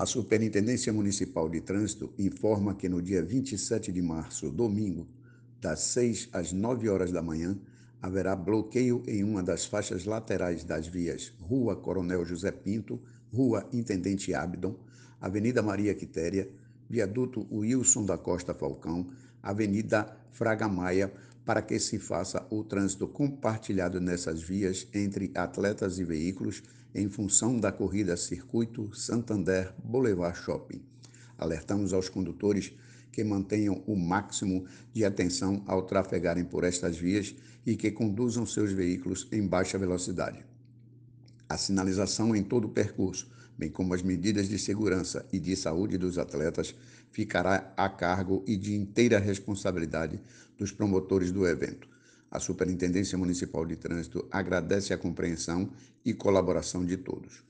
A Superintendência Municipal de Trânsito informa que no dia 27 de março, domingo, das 6 às 9 horas da manhã, haverá bloqueio em uma das faixas laterais das vias Rua Coronel José Pinto, Rua Intendente Abdon, Avenida Maria Quitéria, Viaduto Wilson da Costa Falcão, Avenida Fraga Maia, para que se faça o trânsito compartilhado nessas vias entre atletas e veículos em função da corrida Circuito Santander Boulevard Shopping. Alertamos aos condutores que mantenham o máximo de atenção ao trafegarem por estas vias e que conduzam seus veículos em baixa velocidade. A sinalização em todo o percurso, bem como as medidas de segurança e de saúde dos atletas, ficará a cargo e de inteira responsabilidade dos promotores do evento. A Superintendência Municipal de Trânsito agradece a compreensão e colaboração de todos.